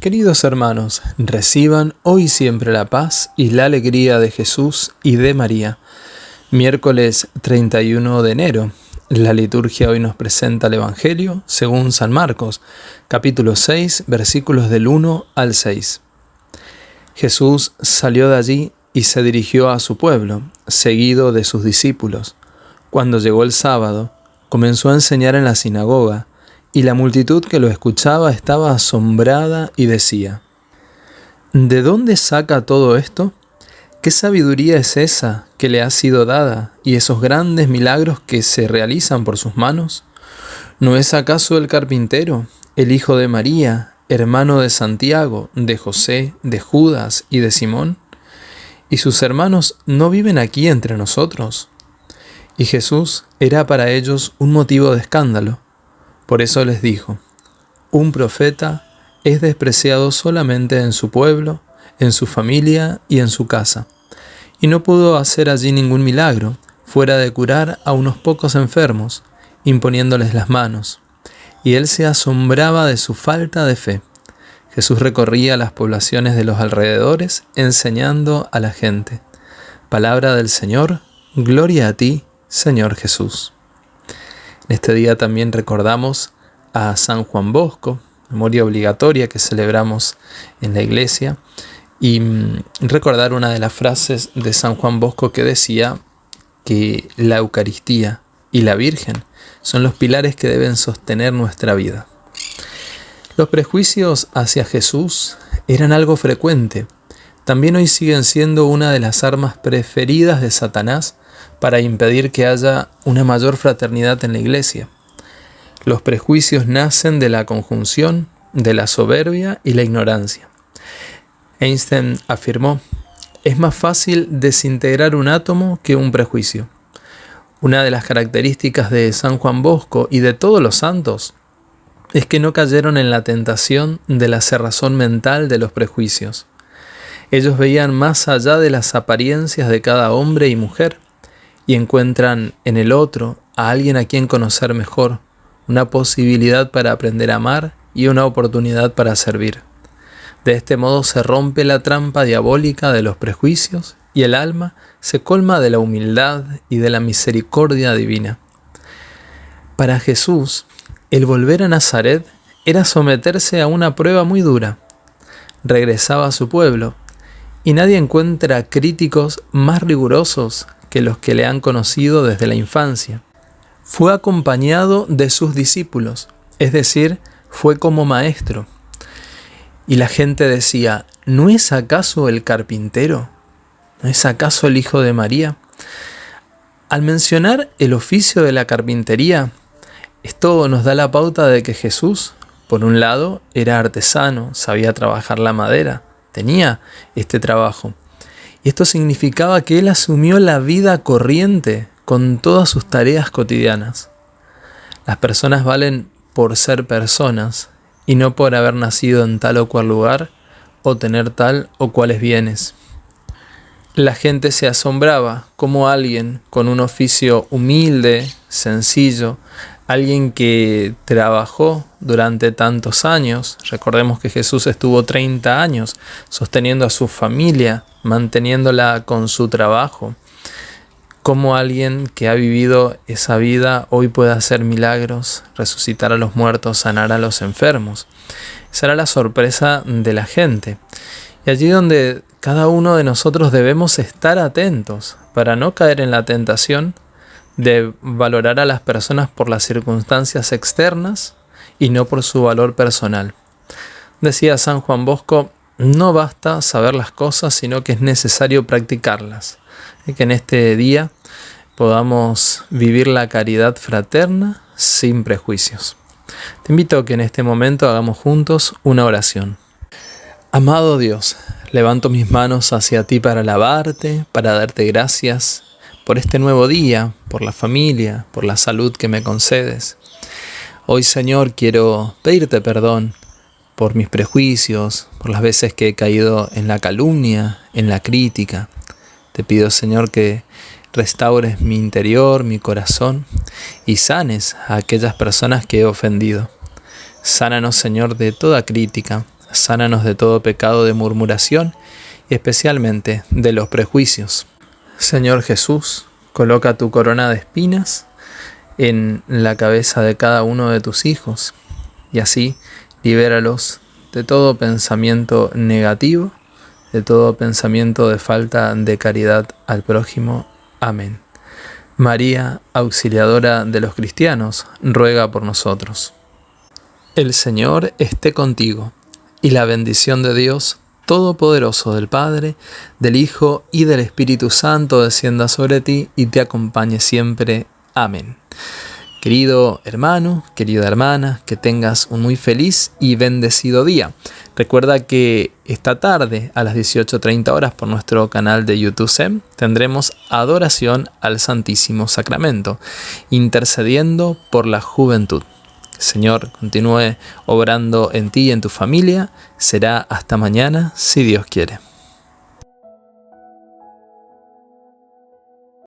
Queridos hermanos, reciban hoy siempre la paz y la alegría de Jesús y de María. Miércoles 31 de enero. La liturgia hoy nos presenta el Evangelio según San Marcos, capítulo 6, versículos del 1 al 6. Jesús salió de allí y se dirigió a su pueblo, seguido de sus discípulos. Cuando llegó el sábado, comenzó a enseñar en la sinagoga y la multitud que lo escuchaba estaba asombrada y decía, ¿De dónde saca todo esto? ¿Qué sabiduría es esa que le ha sido dada y esos grandes milagros que se realizan por sus manos? ¿No es acaso el carpintero, el hijo de María, hermano de Santiago, de José, de Judas y de Simón? ¿Y sus hermanos no viven aquí entre nosotros? Y Jesús era para ellos un motivo de escándalo por eso les dijo, un profeta es despreciado solamente en su pueblo, en su familia y en su casa. Y no pudo hacer allí ningún milagro, fuera de curar a unos pocos enfermos, imponiéndoles las manos. Y él se asombraba de su falta de fe. Jesús recorría las poblaciones de los alrededores, enseñando a la gente. Palabra del Señor, gloria a ti, Señor Jesús. Este día también recordamos a San Juan Bosco, memoria obligatoria que celebramos en la iglesia, y mm, recordar una de las frases de San Juan Bosco que decía que la Eucaristía y la Virgen son los pilares que deben sostener nuestra vida. Los prejuicios hacia Jesús eran algo frecuente. También hoy siguen siendo una de las armas preferidas de Satanás para impedir que haya una mayor fraternidad en la iglesia. Los prejuicios nacen de la conjunción de la soberbia y la ignorancia. Einstein afirmó, es más fácil desintegrar un átomo que un prejuicio. Una de las características de San Juan Bosco y de todos los santos es que no cayeron en la tentación de la cerrazón mental de los prejuicios. Ellos veían más allá de las apariencias de cada hombre y mujer y encuentran en el otro a alguien a quien conocer mejor, una posibilidad para aprender a amar y una oportunidad para servir. De este modo se rompe la trampa diabólica de los prejuicios y el alma se colma de la humildad y de la misericordia divina. Para Jesús, el volver a Nazaret era someterse a una prueba muy dura. Regresaba a su pueblo, y nadie encuentra críticos más rigurosos que los que le han conocido desde la infancia. Fue acompañado de sus discípulos, es decir, fue como maestro. Y la gente decía, ¿no es acaso el carpintero? ¿No es acaso el hijo de María? Al mencionar el oficio de la carpintería, esto nos da la pauta de que Jesús, por un lado, era artesano, sabía trabajar la madera, tenía este trabajo. Y esto significaba que él asumió la vida corriente con todas sus tareas cotidianas. Las personas valen por ser personas y no por haber nacido en tal o cual lugar o tener tal o cuales bienes. La gente se asombraba como alguien con un oficio humilde, sencillo, alguien que trabajó durante tantos años, recordemos que Jesús estuvo 30 años sosteniendo a su familia, manteniéndola con su trabajo, como alguien que ha vivido esa vida hoy puede hacer milagros, resucitar a los muertos, sanar a los enfermos. Esa era la sorpresa de la gente. Y allí donde cada uno de nosotros debemos estar atentos para no caer en la tentación de valorar a las personas por las circunstancias externas y no por su valor personal. Decía San Juan Bosco, no basta saber las cosas, sino que es necesario practicarlas. Y que en este día podamos vivir la caridad fraterna sin prejuicios. Te invito a que en este momento hagamos juntos una oración. Amado Dios, levanto mis manos hacia ti para alabarte, para darte gracias por este nuevo día, por la familia, por la salud que me concedes. Hoy, Señor, quiero pedirte perdón por mis prejuicios, por las veces que he caído en la calumnia, en la crítica. Te pido, Señor, que restaures mi interior, mi corazón y sanes a aquellas personas que he ofendido. Sánanos, Señor, de toda crítica. sánanos de todo pecado de murmuración y especialmente de los prejuicios. Señor Jesús, coloca tu corona de espinas en la cabeza de cada uno de tus hijos y así libéralos de todo pensamiento negativo, de todo pensamiento de falta de caridad al prójimo. Amén. María, auxiliadora de los cristianos, ruega por nosotros. El Señor esté contigo, y la bendición de Dios Todopoderoso del Padre, del Hijo y del Espíritu Santo descienda sobre ti y te acompañe siempre. Amén. Querido hermano, querida hermana, que tengas un muy feliz y bendecido día. Recuerda que esta tarde a las 18.30 horas por nuestro canal de YouTube SEM tendremos adoración al Santísimo Sacramento, intercediendo por la juventud. Señor continúe obrando en ti y en tu familia. Será hasta mañana si Dios quiere.